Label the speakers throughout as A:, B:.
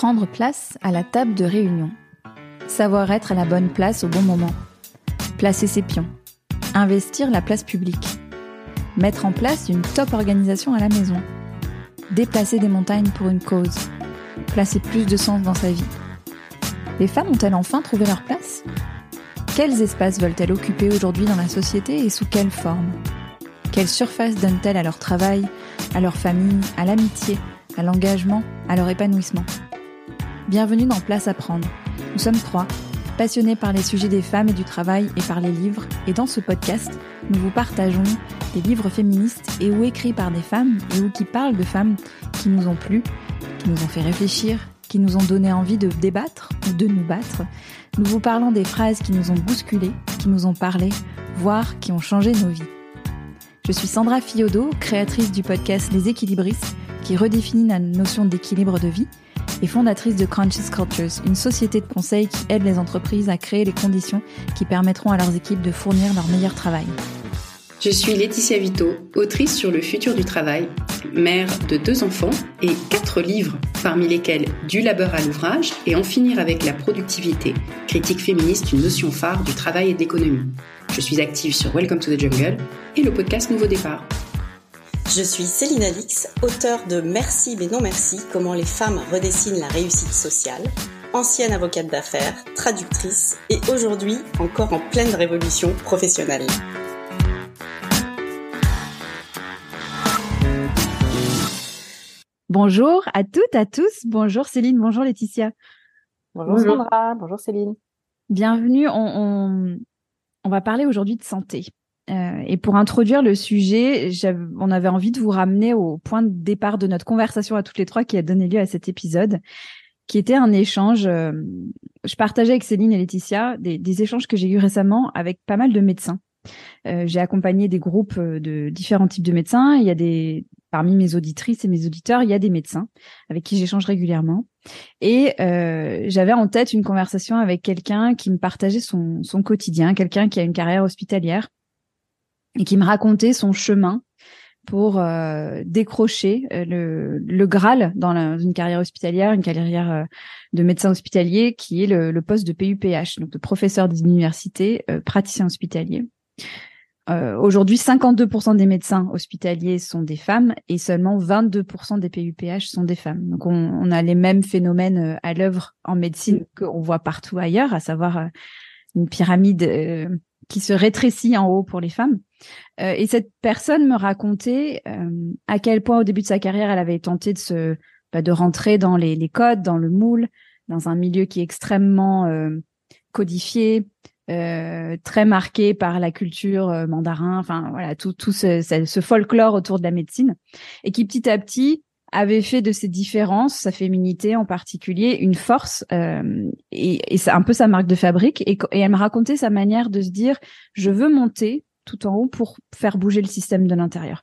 A: Prendre place à la table de réunion. Savoir être à la bonne place au bon moment. Placer ses pions. Investir la place publique. Mettre en place une top organisation à la maison. Déplacer des montagnes pour une cause. Placer plus de sens dans sa vie. Les femmes ont-elles enfin trouvé leur place? Quels espaces veulent-elles occuper aujourd'hui dans la société et sous quelle forme? Quelle surface donnent-elles à leur travail, à leur famille, à l'amitié, à l'engagement, à leur épanouissement? Bienvenue dans Place à prendre. Nous sommes trois, passionnés par les sujets des femmes et du travail et par les livres, et dans ce podcast, nous vous partageons des livres féministes et ou écrits par des femmes et ou qui parlent de femmes qui nous ont plu, qui nous ont fait réfléchir, qui nous ont donné envie de débattre ou de nous battre. Nous vous parlons des phrases qui nous ont bousculées, qui nous ont parlé, voire qui ont changé nos vies. Je suis Sandra Fiodo, créatrice du podcast Les Équilibristes, qui redéfinit la notion d'équilibre de vie et fondatrice de Conscious Cultures, une société de conseil qui aide les entreprises à créer les conditions qui permettront à leurs équipes de fournir leur meilleur travail.
B: Je suis Laetitia Vito, autrice sur le futur du travail, mère de deux enfants et quatre livres, parmi lesquels Du labeur à l'ouvrage et En finir avec la productivité, critique féministe, une notion phare du travail et de l'économie. Je suis active sur Welcome to the Jungle et le podcast Nouveau Départ.
C: Je suis Céline Alix, auteure de Merci mais non merci, comment les femmes redessinent la réussite sociale, ancienne avocate d'affaires, traductrice et aujourd'hui encore en pleine révolution professionnelle.
A: Bonjour à toutes, à tous. Bonjour Céline, bonjour Laetitia.
D: Bonjour, Sandra, bonjour Céline.
A: Bienvenue. On, on, va parler aujourd'hui de santé. Euh, et pour introduire le sujet, on avait envie de vous ramener au point de départ de notre conversation à toutes les trois qui a donné lieu à cet épisode, qui était un échange. Euh, je partageais avec Céline et Laetitia des, échanges que j'ai eus récemment avec pas mal de médecins. Euh, j'ai accompagné des groupes de différents types de médecins. Il y a des parmi mes auditrices et mes auditeurs, il y a des médecins avec qui j'échange régulièrement. Et j'avais en tête une conversation avec quelqu'un qui me partageait son quotidien, quelqu'un qui a une carrière hospitalière et qui me racontait son chemin pour euh, décrocher euh, le, le Graal dans une carrière hospitalière, une carrière euh, de médecin hospitalier, qui est le, le, poste de PUPH, donc de professeur des universités, euh, praticien hospitalier. Euh, Aujourd'hui, 52% des médecins hospitaliers sont des femmes et seulement 22% des PUPH sont des femmes. Donc, on, on a les mêmes phénomènes à l'œuvre en médecine qu'on voit partout ailleurs, à savoir une pyramide euh, qui se rétrécit en haut pour les femmes. et cette personne me racontait à quel point, au début de sa carrière, elle avait tenté de se bah, de rentrer dans les, les, codes, dans le moule, dans un milieu qui est extrêmement codifié, euh, très marqué par la culture euh, mandarin, enfin voilà tout tout ce, ce, folklore autour de la médecine, et qui petit à petit avait fait de ces différences, sa féminité en particulier, une force euh, et, et un peu sa marque de fabrique. Et, elle me racontait sa manière de se dire je veux monter tout en haut pour faire bouger le système de l'intérieur.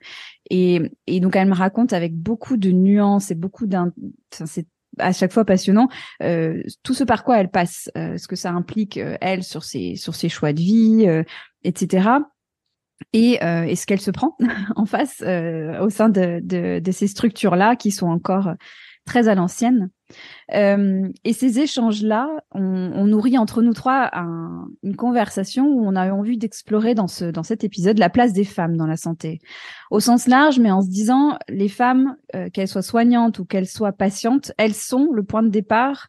A: Et, et donc elle me raconte avec beaucoup de nuances et beaucoup d'un, c'est à chaque fois passionnant euh, tout ce par quoi elle passe, euh, ce que ça implique euh, elle sur ses sur ses choix de vie, etc. Et, et ce qu'elle se prend en face au sein de, ces structures là qui sont encore très à l'ancienne? Euh, et ces échanges-là, on, on, nourrit entre nous trois un, une conversation où on a envie d'explorer dans, ce, dans cet épisode la place des femmes dans la santé, au sens large, mais en se disant les femmes, euh, qu'elles soient soignantes ou qu'elles soient patientes, elles sont le point de départ.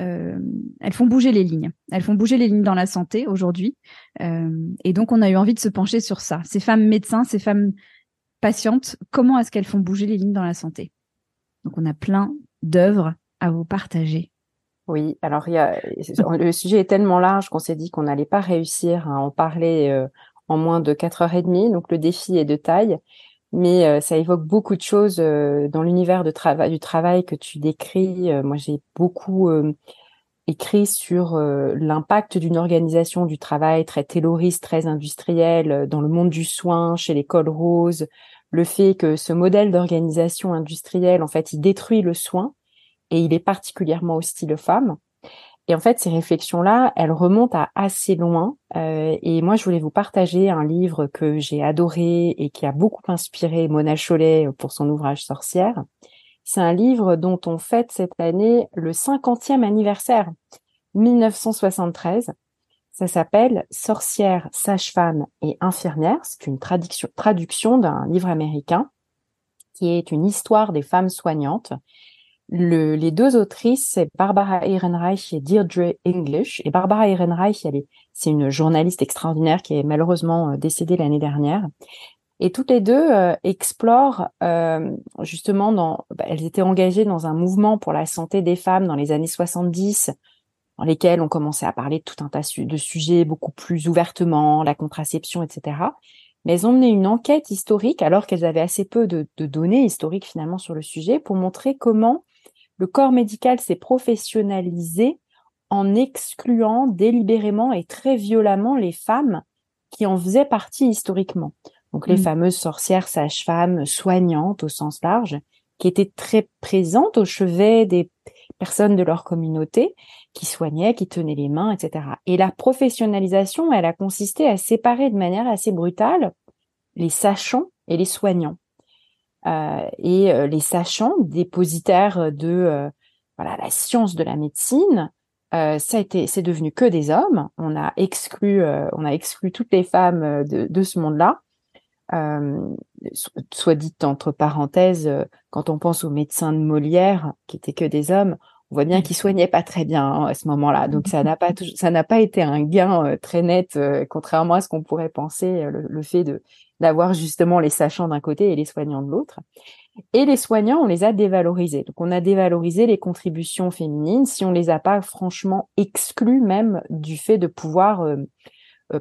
A: Euh, elles font bouger les lignes. Elles font bouger les lignes dans la santé aujourd'hui. Euh, et donc, on a eu envie de se pencher sur ça. Ces femmes médecins, ces femmes patientes, comment est-ce qu'elles font bouger les lignes dans la santé? Donc, on a plein d'œuvres à vous partager
D: Oui, alors le sujet est tellement large qu'on s'est dit qu'on n'allait pas réussir à en parler euh, en moins de quatre heures et demie, donc le défi est de taille, mais euh, ça évoque beaucoup de choses euh, dans l'univers du travail que tu décris. moi, j'ai beaucoup écrit sur l'impact d'une organisation du travail très tayloriste, très industrielle, dans le monde du soin, chez l'école rose, le fait que ce modèle d'organisation industrielle, en fait, il détruit le soin et il est particulièrement hostile aux femmes. Et en fait, ces réflexions-là, elles remontent à assez loin. Euh, et moi, je voulais vous partager un livre que j'ai adoré et qui a beaucoup inspiré Mona Chollet pour son ouvrage Sorcière, C'est un livre dont on fête cette année le 50e anniversaire, 1973. Ça s'appelle Sorcières, sages-femmes et infirmières. C'est une traduction d'un livre américain qui est une histoire des femmes soignantes. Le, les deux autrices, c'est Barbara Ehrenreich et Deirdre English. Et Barbara Ehrenreich, elle est, c'est une journaliste extraordinaire qui est malheureusement euh, décédée l'année dernière. Et toutes les deux euh, explorent euh, justement dans, bah, elles étaient engagées dans un mouvement pour la santé des femmes dans les années 70, dans lesquels on commençait à parler de tout un tas de sujets beaucoup plus ouvertement, la contraception, etc. Mais elles ont mené une enquête historique, alors qu'elles avaient assez peu de, données historiques finalement sur le sujet, pour montrer comment le corps médical s'est professionnalisé en excluant délibérément et très violemment les femmes qui en faisaient partie historiquement. Donc les mmh. fameuses sorcières, sages-femmes, soignantes au sens large, qui étaient très présentes au chevet des personnes de leur communauté, qui soignaient, qui tenaient les mains, etc. Et la professionnalisation, elle a consisté à séparer de manière assez brutale les sachants et les soignants. Euh, et euh, les sachants, dépositaires de euh, voilà la science de la médecine, ça a été, c'est devenu que des hommes. On a exclu, on a exclu toutes les femmes de, de ce monde-là. soit dit entre parenthèses, quand on pense aux médecins de Molière, qui étaient que des hommes, on voit bien qu'ils soignaient pas très bien hein, à ce moment-là. Donc ça n'a pas ça n'a pas été un gain euh, très net, euh, contrairement à ce qu'on pourrait penser, euh, le, fait de d'avoir justement les sachants d'un côté et les soignants de l'autre. Et les soignants, on les a dévalorisés. Donc on a dévalorisé les contributions féminines, si on les a pas franchement exclus même du fait de pouvoir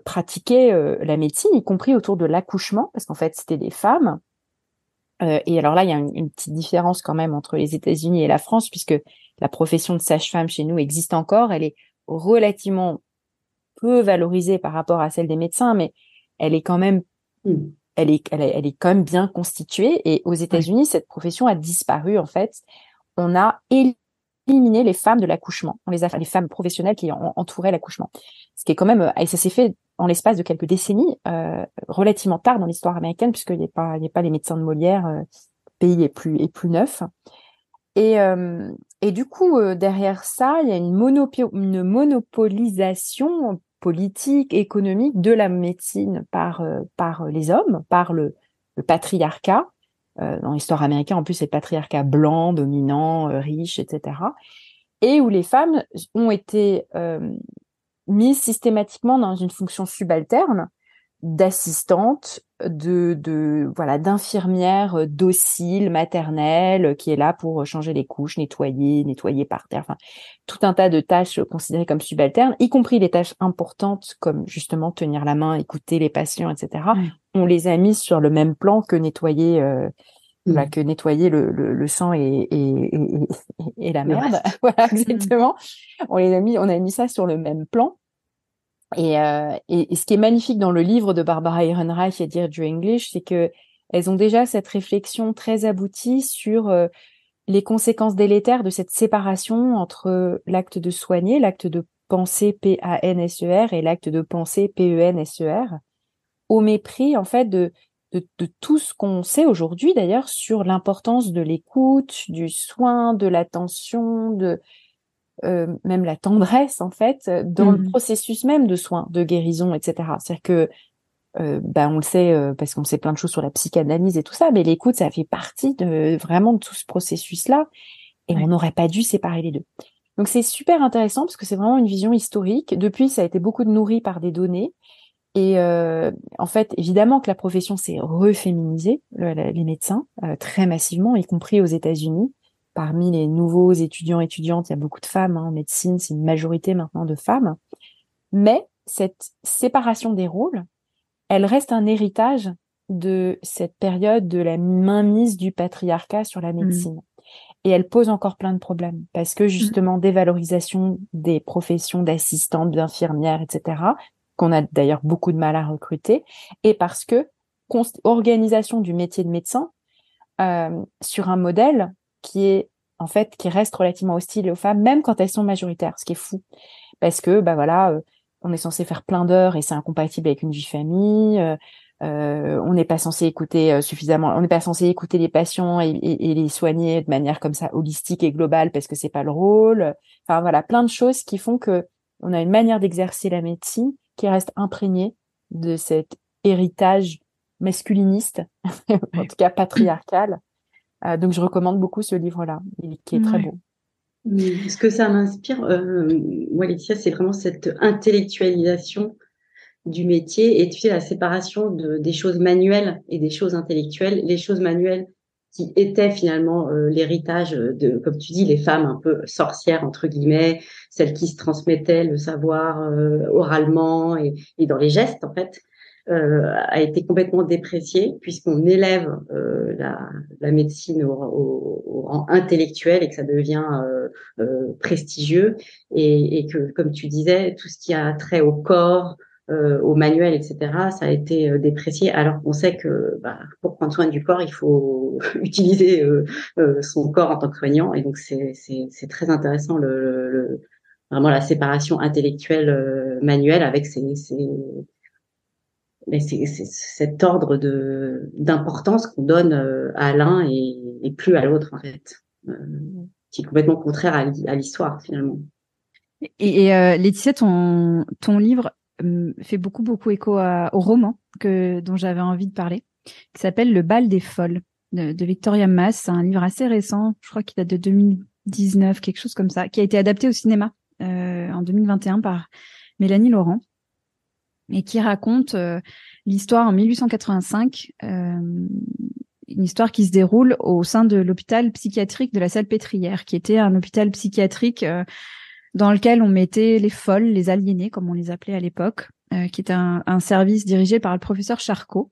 D: pratiquer la médecine, y compris autour de l'accouchement, parce qu'en fait c'était des femmes. et alors là, il y a une, une, petite différence quand même entre les États-Unis et la France, puisque la profession de sage-femme chez nous existe encore. Elle est relativement peu valorisée par rapport à celle des médecins, mais elle est quand même, mmh. elle est, elle est, quand même bien constituée. Et aux États-Unis, cette profession a disparu en fait. On a éliminé les femmes de l'accouchement. On les a, les femmes professionnelles qui entouraient l'accouchement. Ce qui est quand même, et ça s'est fait en l'espace de quelques décennies, euh, relativement tard dans l'histoire américaine, puisqu'il n'y a pas, il a pas les médecins de Molière. Euh, pays est plus est plus neuf. Et, euh, et du coup, euh, derrière ça, il y a une, une monopolisation politique, économique de la médecine par, euh, par les hommes, par le, le patriarcat. dans l'histoire américaine, en plus, c'est le patriarcat blanc, dominant, riche, etc. Et où les femmes ont été mises systématiquement dans une fonction subalterne d'assistante, de, de voilà d'infirmière docile maternelle qui est là pour changer les couches, nettoyer, nettoyer par terre, enfin tout un tas de tâches considérées comme subalternes, y compris les tâches importantes comme justement tenir la main, écouter les patients, etc. On les a mises sur le même plan que nettoyer euh, mmh. que nettoyer le, le, sang et, et, et, et la merde. voilà, mmh. exactement. On les a mis, on a mis ça sur le même plan. Euh, et, et, ce qui est magnifique dans le livre de Barbara Ehrenreich et Deirdre English, c'est que elles ont déjà cette réflexion très aboutie sur euh, les conséquences délétères de cette séparation entre l'acte de soigner, l'acte de penser P-A-N-S-E-R et l'acte de penser P-E-N-S-E-R, au mépris en fait de, de, de tout ce qu'on sait aujourd'hui d'ailleurs sur l'importance de l'écoute, du soin, de l'attention, de euh, même la tendresse en fait dans le mmh. processus même de soins, de guérison, etc. C'est-à-dire que euh, bah, on le sait euh, parce qu'on sait plein de choses sur la psychanalyse et tout ça, mais l'écoute ça fait partie de vraiment de tout ce processus-là et on n'aurait pas dû séparer les deux. Donc c'est super intéressant parce que c'est vraiment une vision historique. Depuis, ça a été beaucoup nourri par des données. Et en fait, évidemment que la profession s'est reféminisée, les médecins, très massivement, y compris aux États-Unis parmi les nouveaux étudiants étudiantes, il y a beaucoup de femmes hein, en médecine, c'est une majorité maintenant de femmes. Mais cette séparation des rôles, elle reste un héritage de cette période de la mainmise du patriarcat sur la mmh. médecine. Et elle pose encore plein de problèmes parce que mmh. justement dévalorisation des professions d'assistantes, d'infirmières, etc., qu'on a d'ailleurs beaucoup de mal à recruter, et parce que organisation du métier de médecin euh, sur un modèle qui est en fait qui reste relativement hostile aux femmes, même quand elles sont majoritaires, ce qui est fou, parce que bah voilà, euh, on est censé faire plein d'heures et c'est incompatible avec une vie famille. Euh, euh, on n'est pas censé écouter suffisamment, on n'est pas censé écouter les patients et, et, les soigner de manière comme ça holistique et globale parce que c'est pas le rôle. Enfin voilà, plein de choses qui font que on a une manière d'exercer la médecine qui reste imprégnée de cet héritage masculiniste, en tout cas patriarcal. Euh, donc je recommande beaucoup ce livre-là, qui est très beau.
E: Ce que ça m'inspire, euh, moi Laetitia, c'est vraiment cette intellectualisation du métier et tu sais la séparation de, des choses manuelles et des choses intellectuelles. Les choses manuelles qui étaient finalement euh, l'héritage de, comme tu dis, les femmes un peu sorcières entre guillemets, celles qui se transmettaient le savoir euh, oralement et, et, dans les gestes en fait. Euh, a été complètement déprécié puisqu'on élève euh, la, la, médecine au, au, au, rang intellectuel et que ça devient euh, euh prestigieux et, et, que, comme tu disais, tout ce qui a trait au corps, euh, au manuel, etc., ça a été déprécié alors qu'on sait que bah, pour prendre soin du corps, il faut utiliser son corps en tant que soignant et donc c'est très intéressant le, le, vraiment la séparation intellectuelle manuelle avec ses, ses mais c'est cet ordre de d'importance qu'on donne euh, à l'un et, plus à l'autre en fait, euh, qui est complètement contraire à l'histoire finalement.
A: Et, euh, Laetitia, ton ton livre hum, fait beaucoup beaucoup écho au roman que dont j'avais envie de parler, qui s'appelle Le bal des folles de, de Victoria Mass. C'est un livre assez récent, je crois qu'il date de 2019, quelque chose comme ça, qui a été adapté au cinéma euh, en 2021 par Mélanie Laurent et qui raconte euh, l'histoire en 1885, euh, une histoire qui se déroule au sein de l'hôpital psychiatrique de la Salpêtrière, qui était un hôpital psychiatrique euh, dans lequel on mettait les folles, les aliénés, comme on les appelait à l'époque, qui était un, service dirigé par le professeur Charcot,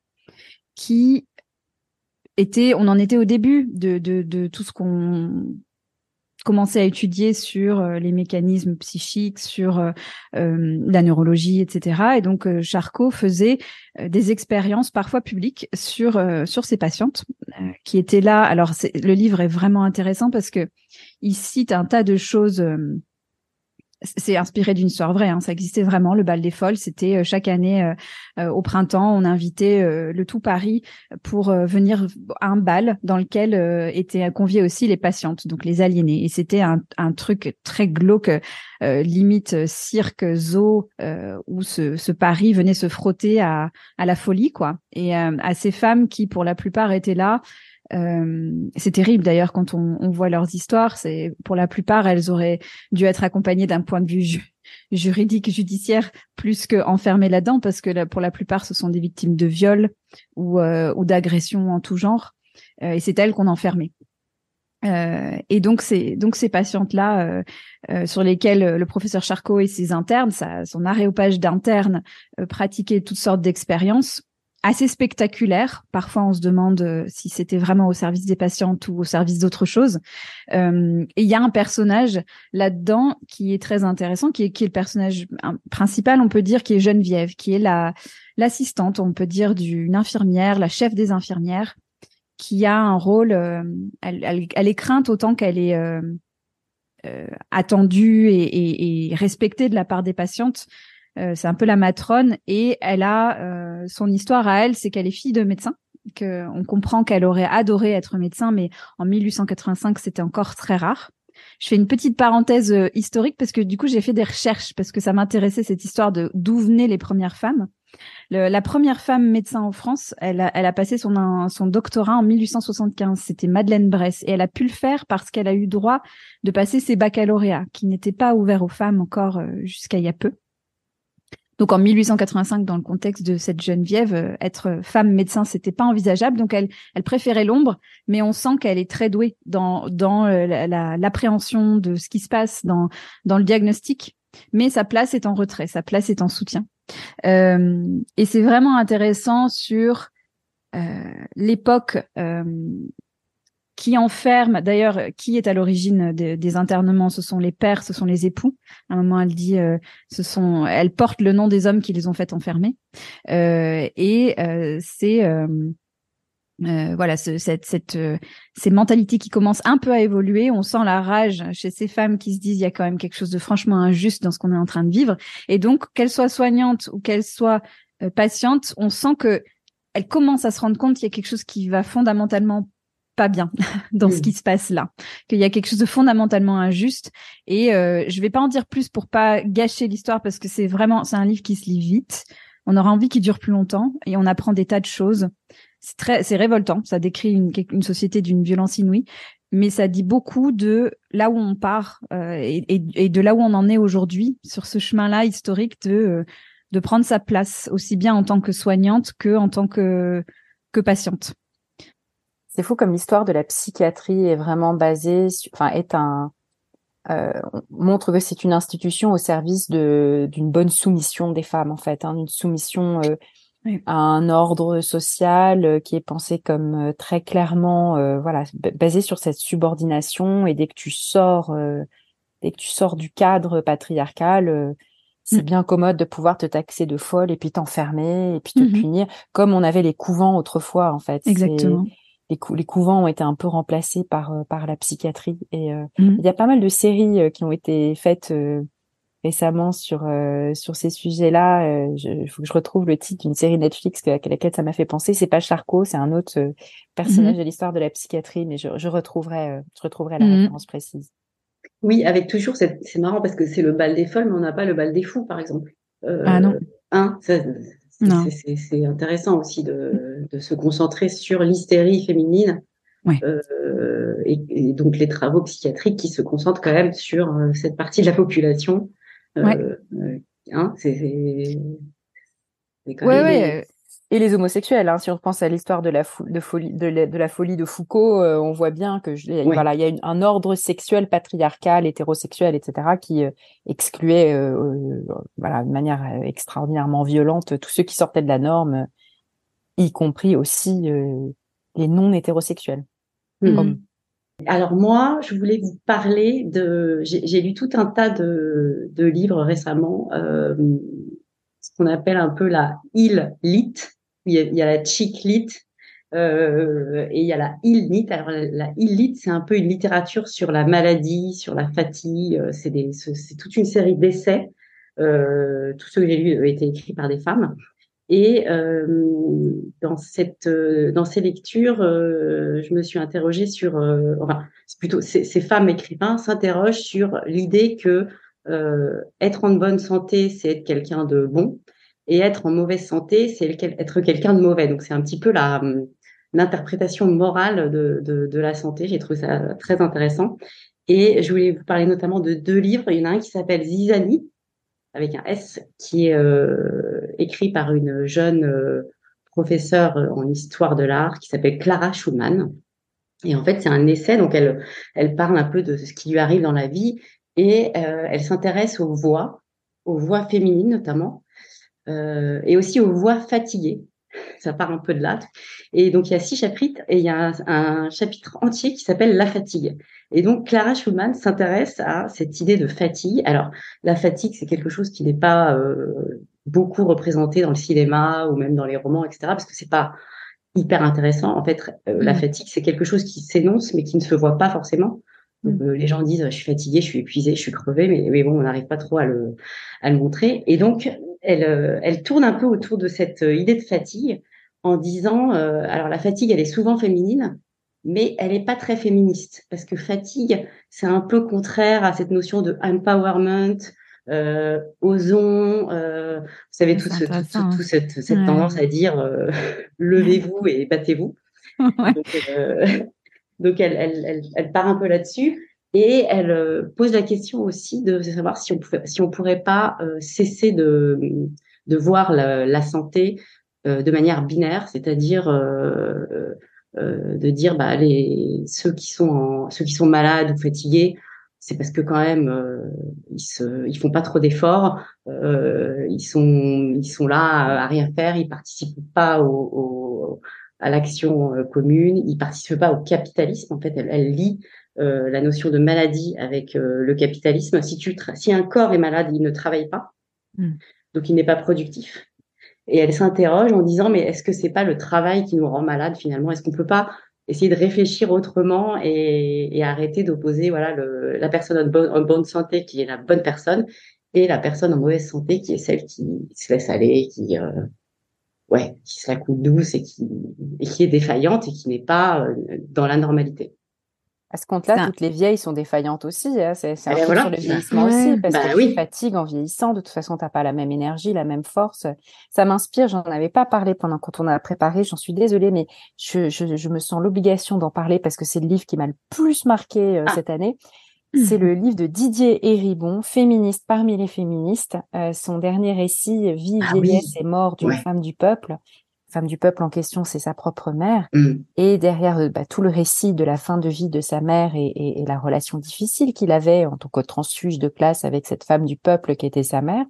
A: qui était, on en était au début de tout ce qu'on commencé à étudier sur euh, les mécanismes psychiques, sur euh, euh, la neurologie, etc. Et donc Charcot faisait des expériences parfois publiques sur sur ses patientes qui étaient là. Alors le livre est vraiment intéressant parce que il cite un tas de choses c'est inspiré d'une histoire vraie, hein. ça existait vraiment. Le bal des folles, c'était euh, chaque année euh, euh, au printemps, on invitait le tout Paris pour venir à un bal dans lequel étaient conviés aussi les patientes, donc les aliénés. Et c'était un, truc très glauque, limite cirque, zoo, où ce, ce, Paris venait se frotter à, à la folie, quoi. Et à ces femmes qui, pour la plupart, étaient là euh, c'est terrible d'ailleurs quand on, on, voit leurs histoires. C'est pour la plupart, elles auraient dû être accompagnées d'un point de vue juridique, judiciaire, plus que enfermées là-dedans, parce que pour la plupart, ce sont des victimes de viol ou, euh, ou d'agressions en tout genre, euh, et c'est elles qu'on enfermait. Euh, et donc c'est donc ces patientes là euh, sur lesquelles le professeur Charcot et ses internes, son aréopage d'internes pratiquaient toutes sortes d'expériences assez spectaculaire. Parfois, on se demande euh, si c'était vraiment au service des patientes ou au service d'autre chose. Euh, et il y a un personnage là-dedans qui est très intéressant, qui est, qui est le personnage principal, on peut dire, qui est Geneviève, qui est la l'assistante, on peut dire, d'une infirmière, la chef des infirmières, qui a un rôle. Euh, elle, elle, elle, est crainte autant qu'elle est euh, euh attendue et, et, et respectée de la part des patientes. C'est un peu la matrone et elle a euh, son histoire à elle, c'est qu'elle est fille de médecin. Que on comprend qu'elle aurait adoré être médecin, mais en 1885 c'était encore très rare. Je fais une petite parenthèse euh, historique parce que du coup j'ai fait des recherches parce que ça m'intéressait cette histoire de d'où venaient les premières femmes. La première femme médecin en France, elle a, passé son, son doctorat en 1875. C'était Madeleine Bress et elle a pu le faire parce qu'elle a eu droit de passer ses baccalauréats qui n'étaient pas ouverts aux femmes encore jusqu'à il y a peu. Donc en 1885, dans le contexte de cette Geneviève, euh, être femme médecin, c'était pas envisageable. Donc elle, elle préférait l'ombre, mais on sent qu'elle est très douée dans dans euh, l'appréhension de ce qui se passe dans dans le diagnostic. Mais sa place est en retrait, sa place est en soutien. Euh, et c'est vraiment intéressant sur euh, l'époque euh, qui enferme, d'ailleurs, qui est à l'origine des internements? Ce sont les pères, ce sont les époux. À un moment, elle dit, euh, ce sont, elle porte le nom des hommes qui les ont fait enfermer. Euh, et euh, c'est euh, euh, voilà, ce, cette, cette, ces mentalités qui commencent un peu à évoluer. On sent la rage chez ces femmes qui se disent il y a quand même quelque chose de franchement injuste dans ce qu'on est en train de vivre. Et donc, qu'elles soient soignantes ou qu'elles soient patientes, on sent que elle commence à se rendre compte qu'il y a quelque chose qui va fondamentalement pas bien dans ce qui se passe là, qu'il y a quelque chose de fondamentalement injuste. Et euh, je vais pas en dire plus pour pas gâcher l'histoire parce que c'est vraiment c'est un livre qui se lit vite. On aura envie qu'il dure plus longtemps et on apprend des tas de choses. C'est très c'est révoltant. Ça décrit une, une société d'une violence inouïe, mais ça dit beaucoup de là où on part euh, et, et, de là où on en est aujourd'hui sur ce chemin-là historique de euh, de prendre sa place aussi bien en tant que soignante que en tant que que patiente.
D: C'est fou comme l'histoire de la psychiatrie est vraiment basée, enfin est un euh, montre que c'est une institution au service de d'une bonne soumission des femmes en fait, hein, une soumission euh, à un ordre social euh, qui est pensé comme euh, très clairement euh, voilà basé sur cette subordination et dès que tu sors dès que tu sors du cadre patriarcal c'est mm. bien commode de pouvoir te taxer de folle et puis t'enfermer et puis te mm-hmm. punir comme on avait les couvents autrefois en fait
A: exactement
D: les, les, couvents ont été un peu remplacés par par la psychiatrie et mm. il y a pas mal de séries qui ont été faites récemment sur euh, sur ces sujets-là. Euh, il faut que je retrouve le titre d'une série Netflix à laquelle ça m'a fait penser. C'est pas Charcot, c'est un autre euh, personnage mhm. de l'histoire de la psychiatrie, mais je, je retrouverai je retrouverai la mhm. référence précise.
E: Oui, avec toujours c'est marrant parce que c'est le bal des folles, mais on n'a pas le bal des fous, par exemple.
A: ah non.
E: Hein, c'est intéressant aussi de, de se concentrer sur l'hystérie féminine.
A: Ouais.
E: et, et, donc les travaux psychiatriques qui se concentrent quand même sur cette partie de la population
A: euh,
E: euh, hein, c'est
D: ouais, Et les homosexuels, hein, si on pense à l'histoire de la de folie de la, folie de Foucault, euh, on voit bien que voilà, il y a un ordre sexuel patriarcal, hétérosexuel, etc., qui excluait, voilà, de manière extraordinairement violente tous ceux qui sortaient de la norme, y compris aussi les non hétérosexuels.
E: Mmh. Alors moi, je voulais vous parler de. J'ai lu tout un tas de, de livres récemment, euh, ce qu'on appelle un peu la il lit. Il y a, il y a la chick lit euh, et il y a la il lit. Alors la il lit, c'est un peu une littérature sur la maladie, sur la fatigue. Euh, c'est c'est toute une série d'essais. Euh, tous ceux que j'ai lus ont été écrits par des femmes. Et euh, dans cette euh, dans ces lectures, euh, je me suis interrogée sur, enfin, c'est plutôt ces, ces, femmes écrivains s'interrogent sur l'idée que être en bonne santé, c'est être quelqu'un de bon, et être en mauvaise santé, c'est être quelqu'un de mauvais. Donc c'est un petit peu la l'interprétation morale de, de, la santé. J'ai trouvé ça très intéressant. Et je voulais vous parler notamment de deux livres. Il y en a un qui s'appelle Zizani, avec un S, qui est euh, écrit par une jeune euh, professeure en histoire de l'art qui s'appelle Clara Schulman. Et en fait, c'est un essai, donc elle, elle parle un peu de ce qui lui arrive dans la vie et euh, elle s'intéresse aux voix, aux voix féminines notamment, et aussi aux voix fatiguées ça part un peu de là. Et donc, il y a six chapitres et il y a un, chapitre entier qui s'appelle La fatigue. Et donc, Clara Schulman s'intéresse à cette idée de fatigue. Alors, la fatigue, c'est quelque chose qui n'est pas euh, beaucoup représenté dans le cinéma ou même dans les romans, etc., parce que c'est pas hyper intéressant. En fait, euh, la mmh. fatigue, c'est quelque chose qui s'énonce, mais qui ne se voit pas forcément. Mmh. Euh, les gens disent, je suis fatiguée, je suis épuisée, je suis crevée, mais, mais bon, on n'arrive pas trop à le, à le montrer. Et donc, elle, euh, elle tourne un peu autour de cette euh, idée de fatigue en disant, euh, alors la fatigue, elle est souvent féminine, mais elle n'est pas très féministe parce que fatigue, c'est un peu contraire à cette notion de empowerment, euh, osons, euh, vous savez, toute, ce, tout, cette, cette tendance à dire levez-vous et battez-vous. Donc, donc elle, elle, elle, elle, part un peu là-dessus. Et elle euh, pose la question aussi de savoir si on pouvait, si on pourrait pas euh, cesser de, de voir la, la santé euh, de manière binaire, c'est-à-dire de dire bah les ceux qui sont ceux qui sont malades ou fatigués, c'est parce que quand même ils se ils font pas trop d'efforts, ils sont ils sont là à rien faire, ils participent pas au, au à l'action commune, ils participent pas au capitalisme. En fait, elle, elle lit euh, la notion de maladie avec euh, le capitalisme. Si, tu si un corps est malade, il ne travaille pas, mm. donc il n'est pas productif. Et elle s'interroge en disant mais est-ce que c'est pas le travail qui nous rend malade finalement? Est-ce qu'on peut pas essayer de réfléchir autrement et, et arrêter d'opposer voilà le, la personne en bonne, en bonne, santé qui est la bonne personne et la personne en mauvaise santé qui est celle qui se laisse aller, qui euh, ouais, qui se la coule douce et qui, et qui est défaillante et qui n'est pas dans la normalité?
D: À ce compte-là, toutes les vieilles sont défaillantes aussi. Hein. C'est un eh peu sur le vieillissement aussi, parce bah que tu fatigues en vieillissant. De toute façon, tu n'as pas la même énergie, la même force. Ça m'inspire. J'en avais pas parlé pendant quand on a préparé. J'en suis désolée, mais je, je, je me sens l'obligation d'en parler parce que c'est le livre qui m'a le plus marqué euh, ah. cette année. C'est le livre de Didier Héribon, féministe parmi les féministes. Euh, son dernier récit, Vie, ah vieillesse et mort d'une femme du peuple femme du peuple en question, c'est sa propre mère. Mm. Et derrière euh, bah, tout le récit de la fin de vie de sa mère et, la relation difficile qu'il avait en tant que transfuge de classe avec cette femme du peuple qui était sa mère,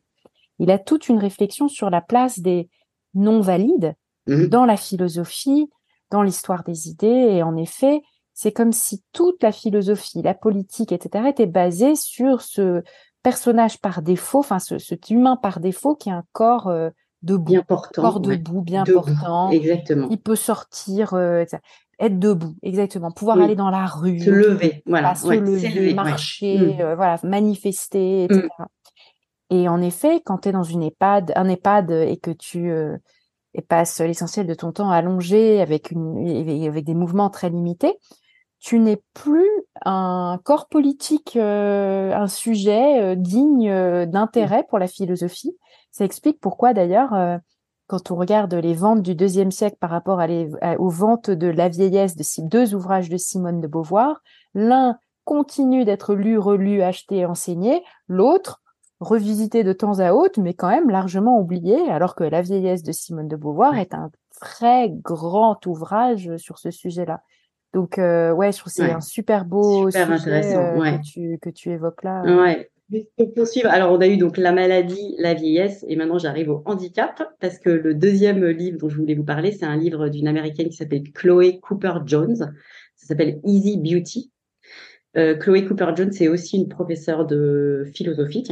D: il a toute une réflexion sur la place des non-valides mm. dans la philosophie, dans l'histoire des idées. Et en effet, c'est comme si toute la philosophie, la politique, etc., était basée sur ce personnage par défaut, enfin ce, cet humain par défaut qui a un corps euh, debout,
E: bien portant,
D: corps debout, bien portant.
E: Exactement.
D: Il peut sortir, euh, être debout, exactement. Pouvoir aller dans la rue,
E: se lever, voilà,
D: se lever, marcher, mm. euh, voilà, manifester, etc. Mm. Et en effet, quand tu es dans une EHPAD, un EHPAD et que tu euh, et passes l'essentiel de ton temps allongé avec une avec des mouvements très limités, tu n'es plus un corps politique, un sujet digne d'intérêt pour la philosophie. Ça explique pourquoi d'ailleurs, euh, quand on regarde les ventes du deuxième siècle par rapport à aux ventes de La vieillesse de deux ouvrages de Simone de Beauvoir, l'un continue d'être lu, relu, acheté, enseigné, l'autre revisité de temps à autre, mais quand même largement oublié, alors que La vieillesse de Simone de Beauvoir est un très grand ouvrage sur ce sujet-là. Donc, euh, ouais, je trouve que c'est un super beau
E: super sujet euh,
D: que, tu, que tu évoques là.
E: Ouais, pour poursuivre, alors on a eu donc la maladie, la vieillesse, et maintenant j'arrive au handicap, parce que le deuxième livre dont je voulais vous parler, c'est un livre d'une américaine qui s'appelle Chloé Cooper Jones. Ça s'appelle Easy Beauty. Euh, Chloé Cooper Jones est aussi une professeure de philosophie,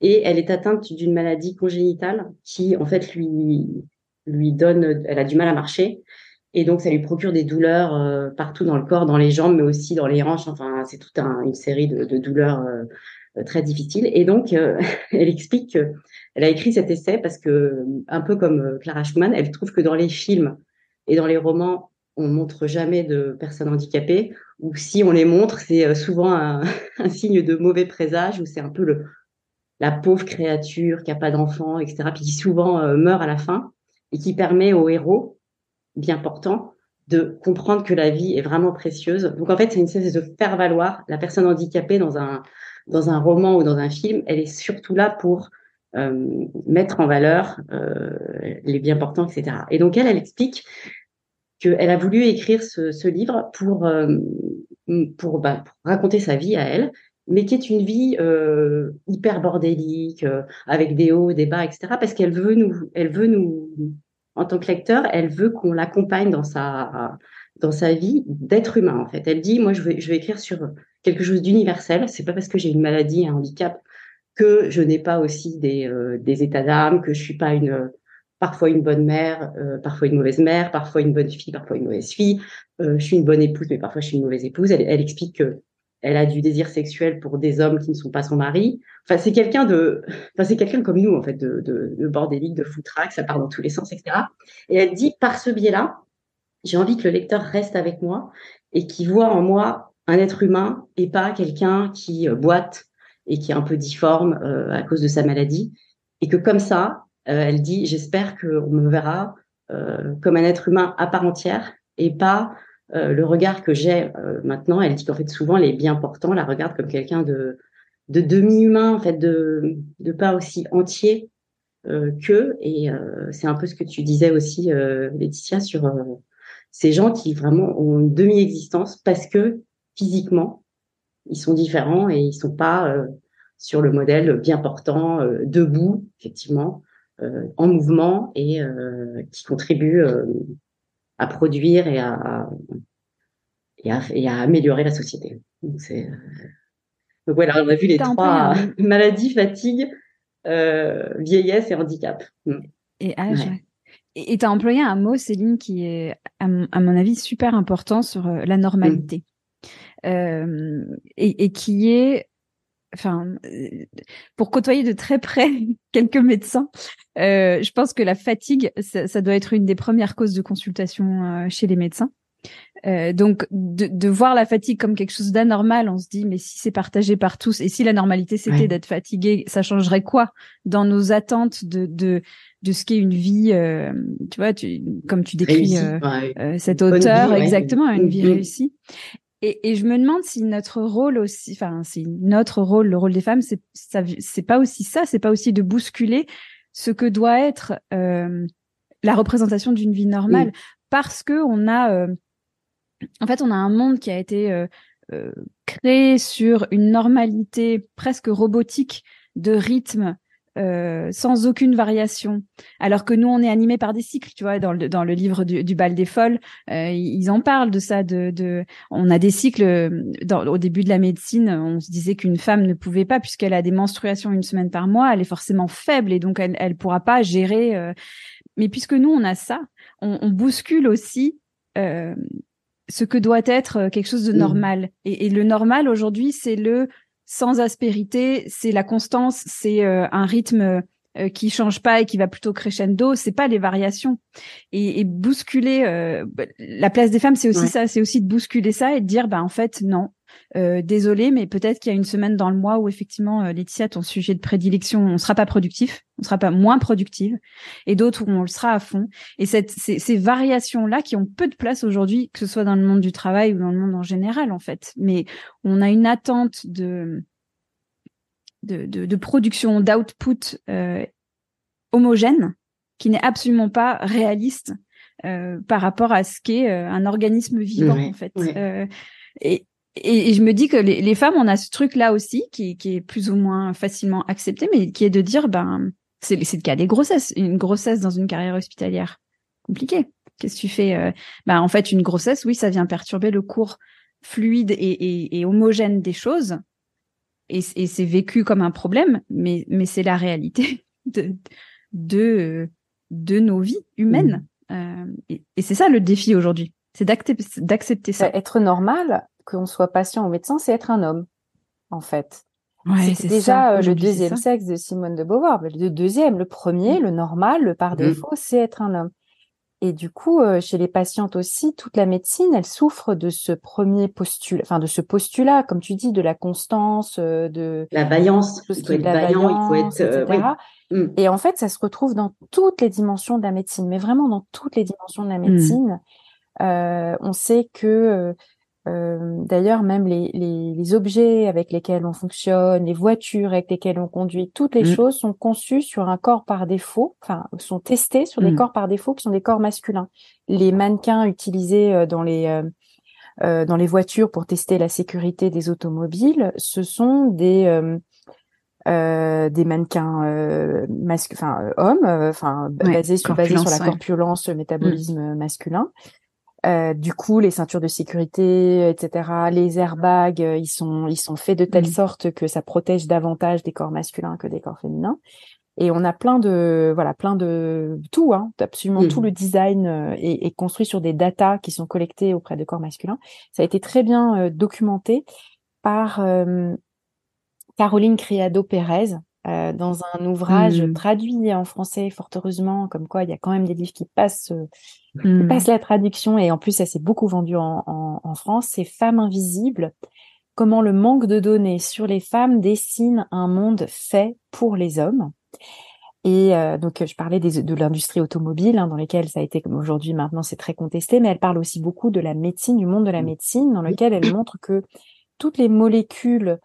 E: et elle est atteinte d'une maladie congénitale qui, en fait, lui lui donne, elle a du mal à marcher, et donc ça lui procure des douleurs euh, partout dans le corps, dans les jambes, mais aussi dans les hanches. Enfin, c'est toute une série de, douleurs. Euh, très difficile. Et donc, euh, elle explique qu'elle a écrit cet essai parce que, un peu comme Clara Schumann, elle trouve que dans les films et dans les romans, on montre jamais de personnes handicapées, ou si on les montre, c'est souvent un, signe de mauvais présage, ou c'est un peu la pauvre créature qui a pas d'enfant, etc., puis qui souvent meurt à la fin, et qui permet aux héros, bien portants, de comprendre que la vie est vraiment précieuse. Donc en fait, c'est une espèce de faire valoir la personne handicapée dans un dans un roman ou dans un film, elle est surtout là pour euh, mettre en valeur euh, les bien portants, etc. Et donc elle, elle explique qu'elle a voulu écrire ce, ce livre pour euh, pour, bah, pour, raconter sa vie à elle, mais qui est une vie euh, hyper bordélique, euh, avec des hauts, des bas, etc. Parce qu'elle veut nous, elle veut nous, en tant que lecteur, elle veut qu'on l'accompagne dans sa dans sa vie d'être humain. En fait, elle dit, moi, je vais, écrire sur quelque chose d'universel. C'est pas parce que j'ai une maladie, un handicap, que je n'ai pas aussi des, euh, des états d'âme, que je suis pas une parfois une bonne mère, euh, parfois une mauvaise mère, parfois une bonne fille, parfois une mauvaise fille. Euh, je suis une bonne épouse, mais parfois je suis une mauvaise épouse. Elle, elle explique que elle a du désir sexuel pour des hommes qui ne sont pas son mari. Enfin, c'est quelqu'un de, enfin, c'est quelqu'un comme nous, en fait, de, de, de bordélique, de foutraque, ça part dans tous les sens, etc. Et elle dit, par ce biais-là, j'ai envie que le lecteur reste avec moi et qu'il voit en moi un être humain et pas quelqu'un qui euh, boite et qui est un peu difforme euh, à cause de sa maladie. Et que comme ça, euh, elle dit, j'espère qu'on me verra comme un être humain à part entière et pas le regard que j'ai maintenant. Elle dit qu'en fait souvent les bien portants la regardent comme quelqu'un de, de demi-humain, en fait, de, de pas aussi entier euh, que. Et c'est un peu ce que tu disais aussi, Laetitia, sur ces gens qui vraiment ont une demi-existence parce que physiquement, ils sont différents et ils sont pas euh, sur le modèle bien portant, euh, debout, effectivement, euh, en mouvement et qui contribue à produire et à, et à, et à améliorer la société. Donc, c'est, donc voilà, on a vu les trois maladies, fatigue, vieillesse et handicap.
A: Mm. Et âge. Et tu as employé un mot, Céline, qui est, à mon, avis, super important sur la normalité. Mm. Euh, et, qui est enfin, pour côtoyer de très près quelques médecins, je pense que la fatigue, ça, ça, doit être une des premières causes de consultation chez les médecins. Euh, donc de, de, voir la fatigue comme quelque chose d'anormal, on se dit mais si c'est partagé par tous et si la normalité c'était d'être fatigué, ça changerait quoi dans nos attentes de de, de ce qu'est une vie, euh, tu vois, tu, comme tu décris euh, euh, cette auteur exactement une vie mm-hmm. réussie. Et, et, je me demande si notre rôle aussi, enfin c'est notre rôle, le rôle des femmes, c'est ça, c'est pas aussi ça, c'est pas aussi de bousculer ce que doit être la représentation d'une vie normale, parce que on a en fait, on a un monde qui a été euh, euh, créé sur une normalité presque robotique de rythme euh, sans aucune variation, alors que nous on est animé par des cycles, tu vois, dans le dans le livre du, bal des folles, ils en parlent de ça, de, de on a des cycles. Dans, au début de la médecine, on se disait qu'une femme ne pouvait pas, puisqu'elle a des menstruations une semaine par mois, elle est forcément faible et donc elle elle pourra pas gérer. mais puisque nous on a ça, on, on bouscule aussi ce que doit être euh, quelque chose de mmh. normal. Et, le normal aujourd'hui, c'est le sans aspérité, c'est la constance, c'est euh, un rythme euh, qui change pas et qui va plutôt crescendo. C'est pas les variations. Et, bousculer bah, la place des femmes, c'est aussi ça, c'est aussi de bousculer ça et de dire, bah en fait non, euh, désolé, mais peut-être qu'il y a une semaine dans le mois où effectivement, euh, Laetitia, ton sujet de prédilection, on sera pas productif, on sera pas moins productive, et d'autres où on le sera à fond. Et cette, ces, ces variations-là qui ont peu de place aujourd'hui, que ce soit dans le monde du travail ou dans le monde en général, en fait. Mais on a une attente de de, de, de production, d'output euh, homogène qui n'est absolument pas réaliste euh, par rapport à ce qu'est euh, un organisme vivant en fait. Euh, et, et, je me dis que les, les, femmes, on a ce truc-là aussi qui, qui, est plus ou moins facilement accepté, mais qui est de dire, ben, c'est le cas des grossesses. Une grossesse dans une carrière hospitalière, compliqué. Qu'est-ce que tu fais euh, Ben, en fait, une grossesse, oui, ça vient perturber le cours fluide et, et, et homogène des choses, et, c'est vécu comme un problème, mais, mais c'est la réalité de, de, de nos vies humaines. Mmh. Euh, et, et c'est ça le défi aujourd'hui, c'est d'accepter ça.
D: Être normal, qu'on soit patient ou médecin, c'est être un homme, en fait. c'est déjà euh, le deuxième sexe de Simone de Beauvoir. Le deuxième, le premier, mm. le normal, le par mm. défaut, c'est être un homme. Et du coup, euh, chez les patientes aussi, toute la médecine, elle souffre de ce premier postulat, enfin de ce postulat, comme tu dis, de la constance, euh, de
E: la vaillance. il faut être vaillant, il faut être, etc.
D: Mm. Et en fait, ça se retrouve dans toutes les dimensions de la médecine, mais vraiment dans toutes les dimensions de la médecine. on sait que euh, D'ailleurs, même les, les, les, objets avec lesquels on fonctionne, les voitures avec lesquelles on conduit, toutes les mm. choses sont conçues sur un corps par défaut, enfin, sont testées sur des mm. corps par défaut qui sont des corps masculins. Les mannequins utilisés euh, dans les euh, dans les voitures pour tester la sécurité des automobiles, ce sont des euh, des mannequins euh, enfin hommes, enfin basés sur basés sur la corpulence, le métabolisme mm. masculin. Euh, du coup, les ceintures de sécurité, etc., les airbags, euh, ils sont ils sont faits de telle sorte que ça protège davantage des corps masculins que des corps féminins. Et on a plein de voilà plein de tout, hein, absolument tout le design euh, est, est, construit sur des datas qui sont collectées auprès de corps masculins. Ça a été très bien documenté par Caroline Criado Pérez, euh, dans un ouvrage mmh. traduit en français, fort heureusement, comme quoi il y a quand même des livres qui passent, euh, qui mmh. passent la traduction, et en plus ça s'est beaucoup vendu en, en, en France, c'est Femmes invisibles, comment le manque de données sur les femmes dessine un monde fait pour les hommes. Et euh, donc, je parlais des, de l'industrie automobile, hein, dans lesquelles ça a été, comme aujourd'hui, maintenant, c'est très contesté, mais elle parle aussi beaucoup de la médecine, du monde de la mmh. médecine, dans lequel elle montre que toutes les molécules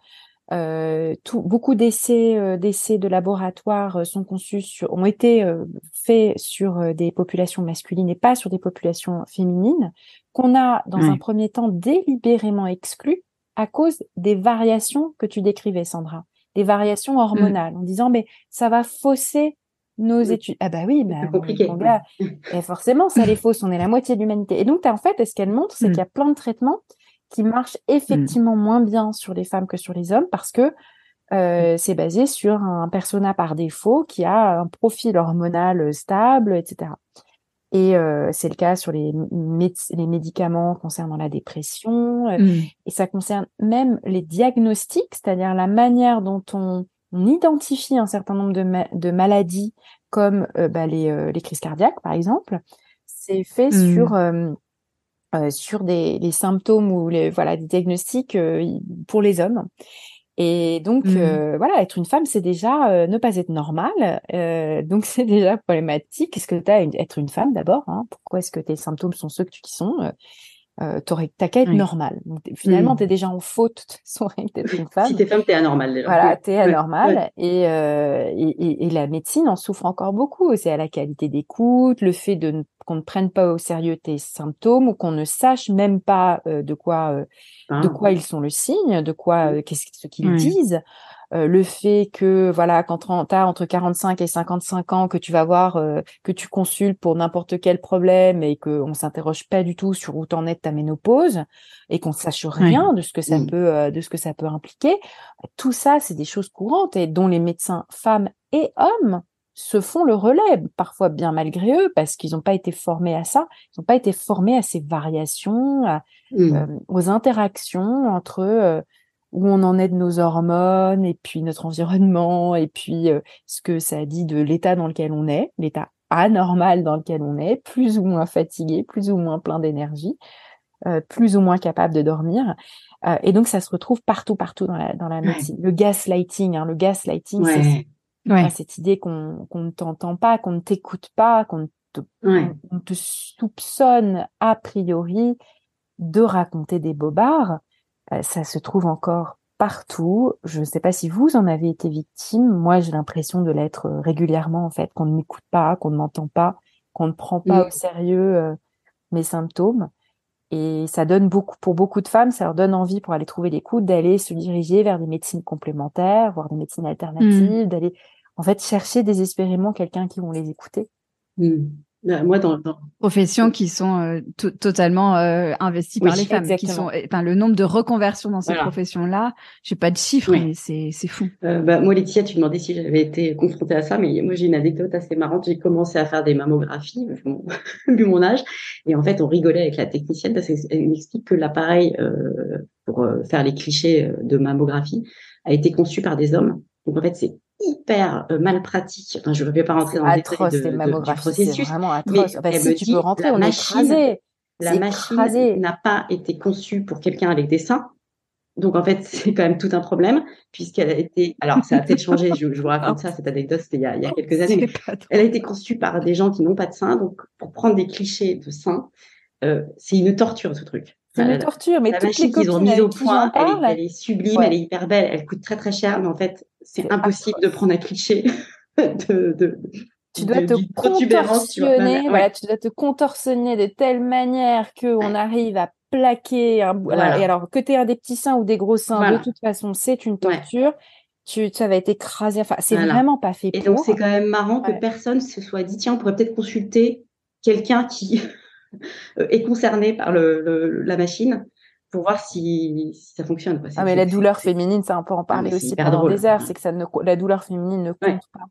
D: euh, tout, beaucoup d'essais, euh, d'essais de laboratoire euh, sont conçus sur, ont été faits sur des populations masculines et pas sur des populations féminines, qu'on a dans un premier temps délibérément exclus à cause des variations que tu décrivais, Sandra, des variations mmh. hormonales, en disant mais ça va fausser nos études. Ah bah oui, bah,
E: compliqué.
D: et forcément, ça les fausse. On est la moitié de l'humanité. Et donc, en fait, ce qu'elle montre, c'est mmh. qu'il y a plein de traitements qui marche mmh. effectivement moins bien sur les femmes que sur les hommes parce que euh, mmh. c'est basé sur un persona par défaut qui a un profil hormonal stable, etc. Et euh, c'est le cas sur les, les médicaments concernant la dépression. Euh, mm. Et ça concerne même les diagnostics, c'est-à-dire la manière dont on, identifie un certain nombre de, de maladies comme euh, bah, les, les, crises cardiaques, par exemple. C'est fait mm. sur sur des les symptômes ou les voilà des diagnostics pour les hommes. Et donc, mmh. euh, voilà, être une femme, c'est déjà euh, ne pas être normale. Euh, donc, c'est déjà problématique. Qu'est-ce que tu as être une femme d'abord hein? Pourquoi est-ce que tes symptômes sont ceux que tu qui sont euh, T'as qu'à être normale. finalement, mmh. tu es déjà en faute d'être une femme.
E: si t'es femme, t'es anormale déjà.
D: Voilà, t'es anormale. Et, euh, et, et, et, la médecine en souffre encore beaucoup. C'est à la qualité d'écoute, le fait de qu'on ne prenne pas au sérieux tes symptômes ou qu'on ne sache même pas de quoi de ah. quoi ils sont le signe, de quoi, euh, qu'est-ce ce qu'ils disent. Euh, le fait que voilà quand tu as entre 45 et 55 ans que tu vas voir euh, que tu consultes pour n'importe quel problème et que on s'interroge pas du tout sur où t'en es de ta ménopause et qu'on sache rien de ce que ça peut de ce que ça peut impliquer tout ça c'est des choses courantes et dont les médecins femmes et hommes se font le relais, parfois bien malgré eux, parce qu'ils n'ont pas été formés à ça, ils n'ont pas été formés à ces variations, mmh. euh, aux interactions entre euh, où on en est de nos hormones, et puis notre environnement, et puis euh, ce que ça dit de l'état dans lequel on est, l'état anormal dans lequel on est, plus ou moins fatigué, plus ou moins plein d'énergie, plus ou moins capable de dormir. et donc ça se retrouve partout, partout dans la, dans la médecine. Le gaslighting, hein, le gaslighting, c'est Ouais. cette idée qu'on ne t'entend pas, qu'on ne t'écoute pas, qu'on te, te soupçonne a priori de raconter des bobards, euh, ça se trouve encore partout. Je ne sais pas si vous en avez été victime. Moi, j'ai l'impression de l'être euh, régulièrement, en fait, qu'on ne m'écoute pas, qu'on ne m'entend pas, qu'on ne prend pas au sérieux euh, mes symptômes. Et ça donne beaucoup, pour beaucoup de femmes, ça leur donne envie pour aller trouver l'écoute, d'aller se diriger vers des médecines complémentaires, voire des médecines alternatives, mmh. d'aller, en fait, chercher désespérément quelqu'un qui vont les écouter.
E: Mmh. Bah, moi, dans, dans...
A: professions qui sont euh, totalement euh, investies par les femmes, qui sont, enfin, le nombre de reconversions dans ces professions-là, j'ai pas de chiffres, mais c'est c'est fou.
E: Euh, bah, moi, Laetitia, tu demandais si j'avais été confrontée à ça, mais moi, j'ai une anecdote assez marrante. J'ai commencé à faire des mammographies, vu mon, âge, et en fait, on rigolait avec la technicienne parce qu'elle m'explique que l'appareil euh, pour faire les clichés de mammographie a été conçu par des hommes. Donc en fait, c'est hyper euh, mal pratique. Enfin, je ne vais pas rentrer dans le détail de, de, du processus.
D: C'est vraiment atroce. Mais si tu peux rentrer, on machine, est
E: La machine n'a pas été conçue pour quelqu'un avec des seins. Donc en fait, c'est quand même tout un problème puisqu'elle a été. Alors ça a peut-être changé. Je, je, vous raconte ça. Cette anecdote, c'était il, il, y a quelques années. elle a été conçue par des gens qui n'ont pas de seins. Donc pour prendre des clichés de seins, euh, c'est une torture ce truc.
D: C'est une torture, mais
E: la machine qu'ils ont mise au point, elle, elle, est sublime, elle est hyper belle, elle coûte très très cher, mais en fait, c'est impossible de prendre un cliché de, de,
D: tu dois te contorsionner, voilà, tu dois te contorsionner de telle manière que on arrive à plaquer un voilà. et alors que tu aies des petits seins ou des gros seins, de toute façon, c'est une torture. Tu, ça va être écrasé. Enfin, c'est vraiment pas fait
E: et pour. Et donc, c'est quand même marrant que personne se soit dit, tiens, on pourrait peut-être consulter quelqu'un qui est concerné par le, la machine pour voir si, ça fonctionne. Quoi.
D: Ah mais la douleur féminine, ça on peut en parler ah, aussi pendant des heures, c'est que ça ne, la douleur féminine ne compte pas.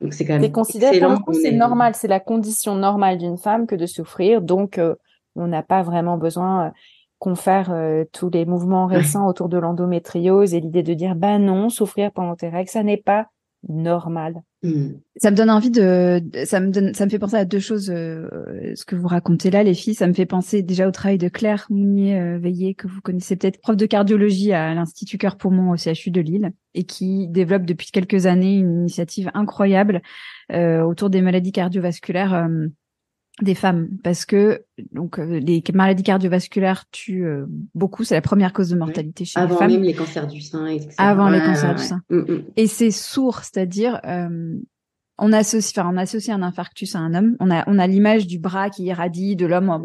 E: Donc c'est quand même
D: considéré c'est normal, c'est la condition normale d'une femme que de souffrir, donc euh, on n'a pas vraiment besoin euh, qu'on fasse euh, tous les mouvements récents autour de l'endométriose et l'idée de dire bah non, souffrir pendant tes règles, ça n'est pas normal.
A: Hmm. Ça me donne envie de, ça me donne, ça me fait penser à deux choses. Euh, ce que vous racontez là, les filles, ça me fait penser déjà au travail de Claire Mounier euh, Veillé que vous connaissez peut-être, prof de cardiologie à l'Institut Cœur Poumon au CHU de Lille et qui développe depuis quelques années une initiative incroyable euh, autour des maladies cardiovasculaires des femmes. Parce que donc euh, les maladies cardiovasculaires tuent euh, beaucoup. C'est la première cause de mortalité chez
E: les
A: femmes.
E: avant même les cancers du sein etc.
A: avant les cancers du sein. Mm, mm. et c'est sourd c'est-à-dire euh, on associe enfin on associe un infarctus à un homme. On a on a l'image du bras qui irradie de l'homme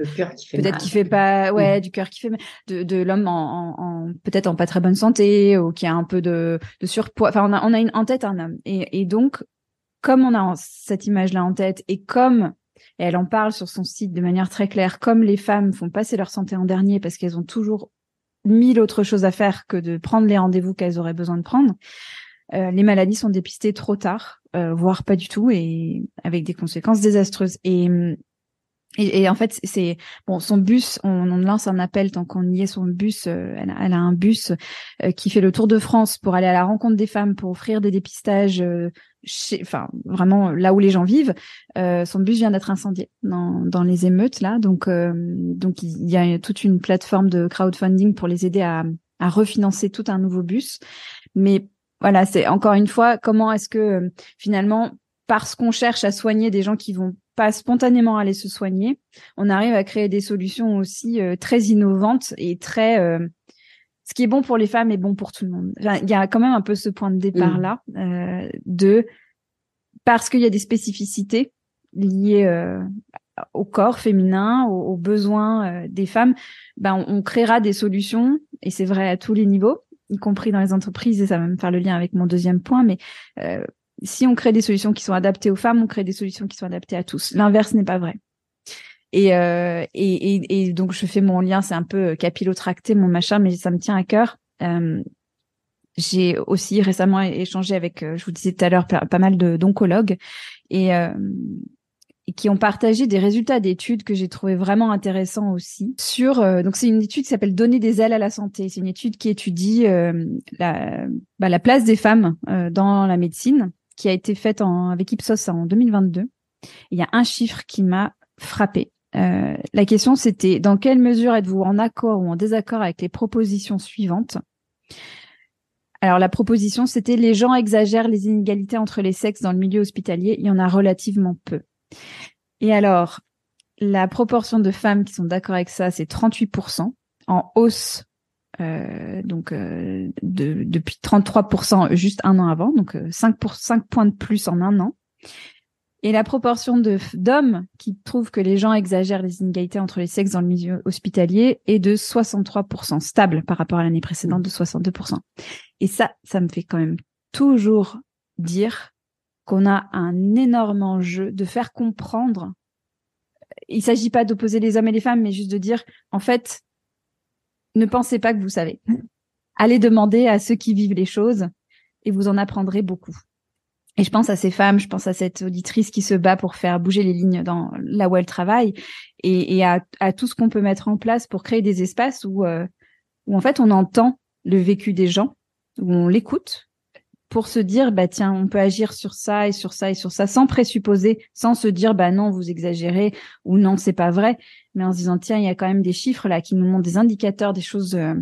A: peut-être qui fait pas ouais mm. du cœur qui fait de de l'homme en, en, peut-être en pas très bonne santé ou qui a un peu de de surpoids. Enfin on a on a une, en tête un homme. Et et donc comme on a cette image là en tête et comme et elle en parle sur son site de manière très claire, comme les femmes font passer leur santé en dernier parce qu'elles ont toujours mille autres choses à faire que de prendre les rendez-vous qu'elles auraient besoin de prendre. Euh, les maladies sont dépistées trop tard, euh, voire pas du tout, et avec des conséquences désastreuses. Et hum, Et, en fait, c'est bon. Son bus, on, lance un appel tant qu'on y est. Son bus, euh, elle, a, un bus euh, qui fait le tour de France pour aller à la rencontre des femmes, pour offrir des dépistages, euh, chez, enfin vraiment là où les gens vivent. son bus vient d'être incendié dans, dans les émeutes là. Donc donc il y a toute une plateforme de crowdfunding pour les aider à, à refinancer tout un nouveau bus. Mais voilà, c'est encore une fois comment est-ce que finalement parce qu'on cherche à soigner des gens qui vont pas spontanément aller se soigner, on arrive à créer des solutions aussi euh, très innovantes et très euh, ce qui est bon pour les femmes est bon pour tout le monde. il y a quand même un peu ce point de départ là euh, de parce qu'il y a des spécificités liées au corps féminin, aux, besoins des femmes, ben on, on, créera des solutions et c'est vrai à tous les niveaux, y compris dans les entreprises et ça va me faire le lien avec mon deuxième point, mais si on crée des solutions qui sont adaptées aux femmes, on crée des solutions qui sont adaptées à tous. L'inverse n'est pas vrai. Et, euh, et, et, et, donc je fais mon lien, c'est un peu capillotracté mon machin, mais ça me tient à cœur. Euh, j'ai aussi récemment échangé avec, euh, je vous disais tout à l'heure, pas mal d'oncologues et, euh, et, qui ont partagé des résultats d'études que j'ai trouvé vraiment intéressants aussi. Sur euh, donc c'est une étude qui s'appelle Donner des ailes à la santé. C'est une étude qui étudie la, bah, la place des femmes dans la médecine qui a été faite en, avec Ipsos en 2022. Il y a un chiffre qui m'a frappé. Euh, la question c'était dans quelle mesure êtes-vous en accord ou en désaccord avec les propositions suivantes? Alors la proposition c'était les gens exagèrent les inégalités entre les sexes dans le milieu hospitalier. Il y en a relativement peu. Et alors la proportion de femmes qui sont d'accord avec ça c'est 38% en hausse euh, donc euh, de, depuis 33% juste un an avant, donc 5, euh, pour, 5 points de plus en un an. Et la proportion d'hommes qui trouvent que les gens exagèrent les inégalités entre les sexes dans le milieu hospitalier est de 63%, stable par rapport à l'année précédente de 62%. Et ça, ça me fait quand même toujours dire qu'on a un énorme enjeu de faire comprendre. Il s'agit pas d'opposer les hommes et les femmes, mais juste de dire, en fait, ne pensez pas que vous savez. Allez demander à ceux qui vivent les choses et vous en apprendrez beaucoup. Et je pense à ces femmes, je pense à cette auditrice qui se bat pour faire bouger les lignes dans là où elle travaille et, à, tout ce qu'on peut mettre en place pour créer des espaces où, euh, où en fait on entend le vécu des gens, où on l'écoute pour se dire bah tiens on peut agir sur ça et sur ça et sur ça sans présupposer, sans se dire bah non vous exagérez ou non c'est pas vrai, mais en se disant tiens, il y a quand même des chiffres là qui nous montrent des indicateurs, des choses euh,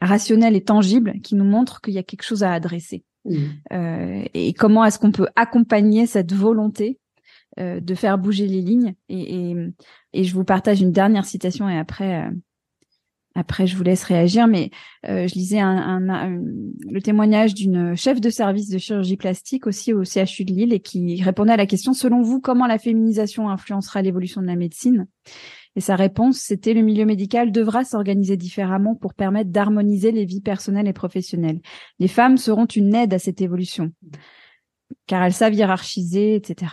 A: rationnelles et tangibles qui nous montrent qu'il y a quelque chose à adresser. Mmh. Euh, et comment est-ce qu'on peut accompagner cette volonté euh, de faire bouger les lignes et, je vous partage une dernière citation et après euh, après je vous laisse réagir, mais je lisais un, un, le témoignage d'une chef de service de chirurgie plastique aussi au CHU de Lille et qui répondait à la question selon vous comment la féminisation influencera l'évolution de la médecine? Et sa réponse, c'était le milieu médical devra s'organiser différemment pour permettre d'harmoniser les vies personnelles et professionnelles. Les femmes seront une aide à cette évolution, car elles savent hiérarchiser, etc.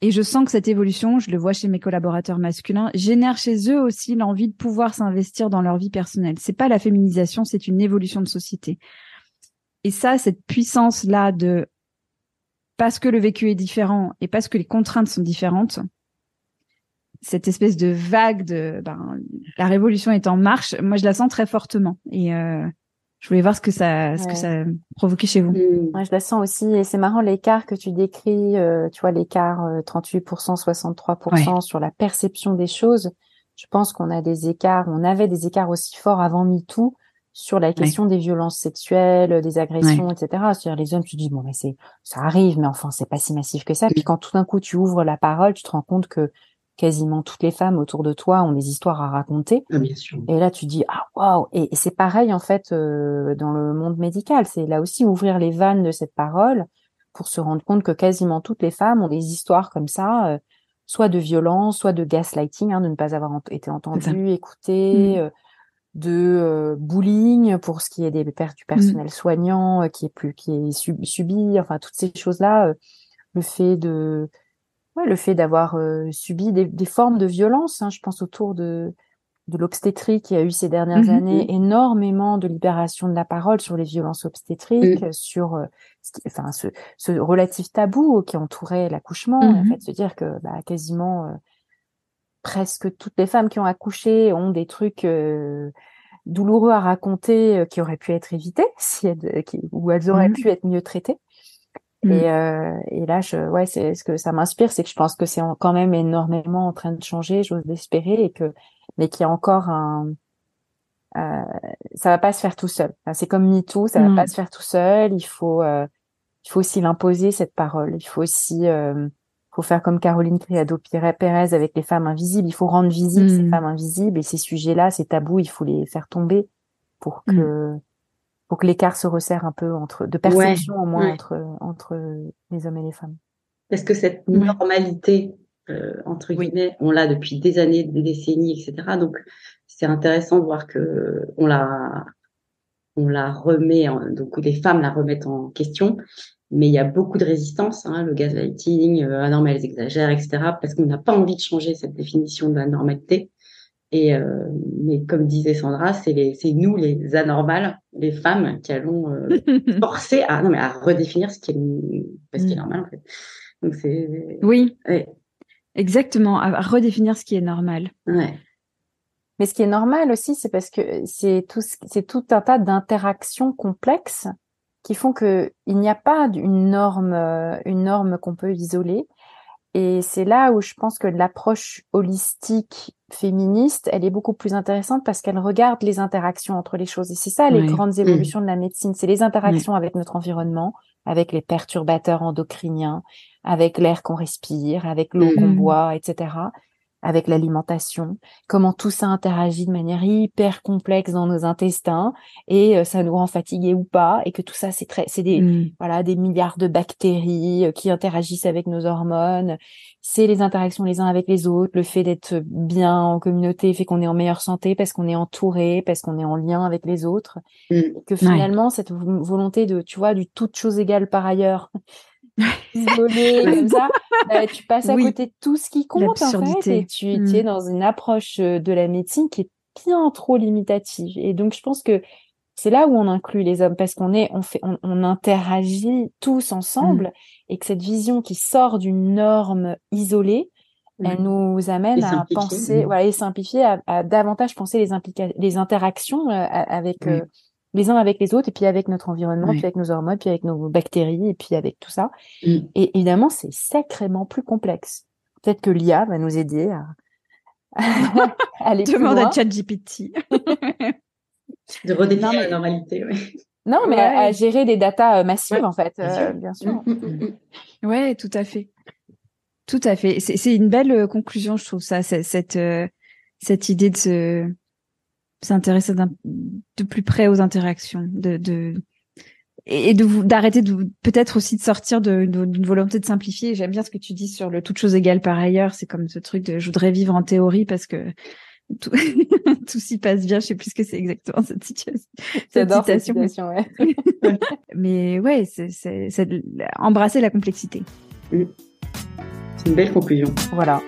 A: Et je sens que cette évolution, je le vois chez mes collaborateurs masculins, génère chez eux aussi l'envie de pouvoir s'investir dans leur vie personnelle. C'est pas la féminisation, c'est une évolution de société. Et ça, cette puissance-là de parce que le vécu est différent et parce que les contraintes sont différentes, cette espèce de vague de ben, la révolution est en marche, moi je la sens très fortement et euh, je voulais voir ce que ça ce que ça provoquait chez vous.
D: Mmh. Moi je la sens aussi et c'est marrant l'écart que tu décris, euh, tu vois l'écart 38%, euh, 63% sur la perception des choses. Je pense qu'on a des écarts, on avait des écarts aussi forts avant MeToo sur la question des violences sexuelles, des agressions, etc. C'est-à-dire les hommes, tu dis bon mais c'est ça arrive, mais enfin c'est pas si massif que ça. Puis quand tout d'un coup tu ouvres la parole, tu te rends compte que quasiment toutes les femmes autour de toi ont des histoires à raconter.
E: Ah, bien sûr.
D: Et là, tu dis ah waouh. Et, c'est pareil en fait euh, dans le monde médical. C'est là aussi ouvrir les vannes de cette parole pour se rendre compte que quasiment toutes les femmes ont des histoires comme ça, euh, soit de violence, soit de gaslighting, hein, de ne pas avoir été entendues, écoutées, mmh. euh, de bullying pour ce qui est des du mmh. personnel soignant qui est plus qui est subi, enfin toutes ces choses là, le fait de ouais, le fait d'avoir euh, subi des, des, formes de violence, hein, je pense autour de, de l'obstétrique, qui a eu ces dernières mmh années énormément de libération de la parole sur les violences obstétriques, sur euh, ce, enfin, ce, ce, relatif tabou qui entourait l'accouchement, en mmh fait, se dire que bah, quasiment euh, presque toutes les femmes qui ont accouché ont des trucs douloureux à raconter qui auraient pu être évités si elles, qui, ou elles auraient mmh. pu être mieux traitées. Mmh. Et, et, là, je, ouais, c'est ce que ça m'inspire, c'est que je pense que c'est quand même énormément en train de changer, j'ose l'espérer, et que mais qu'il y a encore un, euh, ça va pas se faire tout seul. c'est comme MeToo, ça va mm. pas se faire tout seul. Il faut, euh, il faut aussi l'imposer cette parole. Il faut aussi, euh, faut faire comme Caroline Criado Pérez avec les femmes invisibles. Il faut rendre visibles ces mm. femmes invisibles et ces sujets-là, ces tabous, il faut les faire tomber pour mm. que, pour que l'écart se resserre un peu entre, de perception au moins entre, entre les hommes et les femmes.
E: Est-ce que cette normalité euh, entre guillemets, on l'a depuis des années, des décennies, etc. Donc c'est intéressant de voir que on la, on la remet, en, donc les femmes la remettent en question, mais il y a beaucoup de résistance, hein, le gaslighting, euh, ah non mais elles exagèrent, etc. Parce qu'on n'a pas envie de changer cette définition de la normalité. Et euh, mais comme disait Sandra, c'est c'est nous les anormales, les femmes, qui allons euh, forcer à non mais à redéfinir ce qui est ce qui est mm. normal en fait. Donc c'est
A: oui. Exactement, à redéfinir ce qui est normal.
E: Ouais.
D: Mais ce qui est normal aussi, c'est parce que c'est tout, c'est tout un tas d'interactions complexes qui font que il n'y a pas une norme, euh, une norme qu'on peut isoler. Et c'est là où je pense que l'approche holistique féministe, elle est beaucoup plus intéressante parce qu'elle regarde les interactions entre les choses. Et c'est ça les grandes mmh. évolutions de la médecine, c'est les interactions avec notre environnement, avec les perturbateurs endocriniens, avec l'air qu'on respire, avec l'eau qu'on mmh. boit, etc., avec l'alimentation, comment tout ça interagit de manière hyper complexe dans nos intestins et euh, ça nous rend fatigués ou pas, et que tout ça c'est très, c'est des mmh. voilà des milliards de bactéries euh, qui interagissent avec nos hormones. C'est les interactions les uns avec les autres, le fait d'être bien en communauté fait qu'on est en meilleure santé parce qu'on est entouré, parce qu'on est en lien avec les autres, mmh. que finalement cette volonté de, tu vois, du toute chose égale par ailleurs isolé comme ça, bah, tu passes à côté de tout ce qui compte en fait, et tu es mmh. dans une approche euh, de la médecine qui est bien trop limitative. Et donc je pense que c'est là où on inclut les hommes parce qu'on est, on fait, on, interagit tous ensemble mmh. et que cette vision qui sort d'une norme isolée, elle nous amène à penser, voilà, et simplifier, à, davantage penser les, les interactions euh, avec euh, les uns avec les autres, et puis avec notre environnement, puis avec nos hormones, puis avec nos bactéries, et puis avec tout ça. Mm. Et évidemment, c'est sacrément plus complexe. Peut-être que l'IA va nous aider à, aller
A: Demande à ChatGPT.
E: de redéfinir la normalité, oui.
D: Non, mais à, gérer des datas euh, massives, en fait, bien sûr. Oui,
A: mm, ouais, tout à fait. Tout à fait. C'est une belle euh, conclusion, je trouve ça, cette, euh, cette idée de se s'intéresser de plus près aux interactions, de, de et de vous d'arrêter de peut-être aussi de sortir d'une volonté de simplifier. J'aime bien ce que tu dis sur le toute chose égale par ailleurs. C'est comme ce truc de je voudrais vivre en théorie parce que tout, tout s'y passe bien. Je sais plus ce que c'est exactement cette situation.
D: Cette citation. Cette situation
A: ouais. Mais ouais, c'est embrasser la complexité.
E: C'est une belle conclusion.
D: Voilà.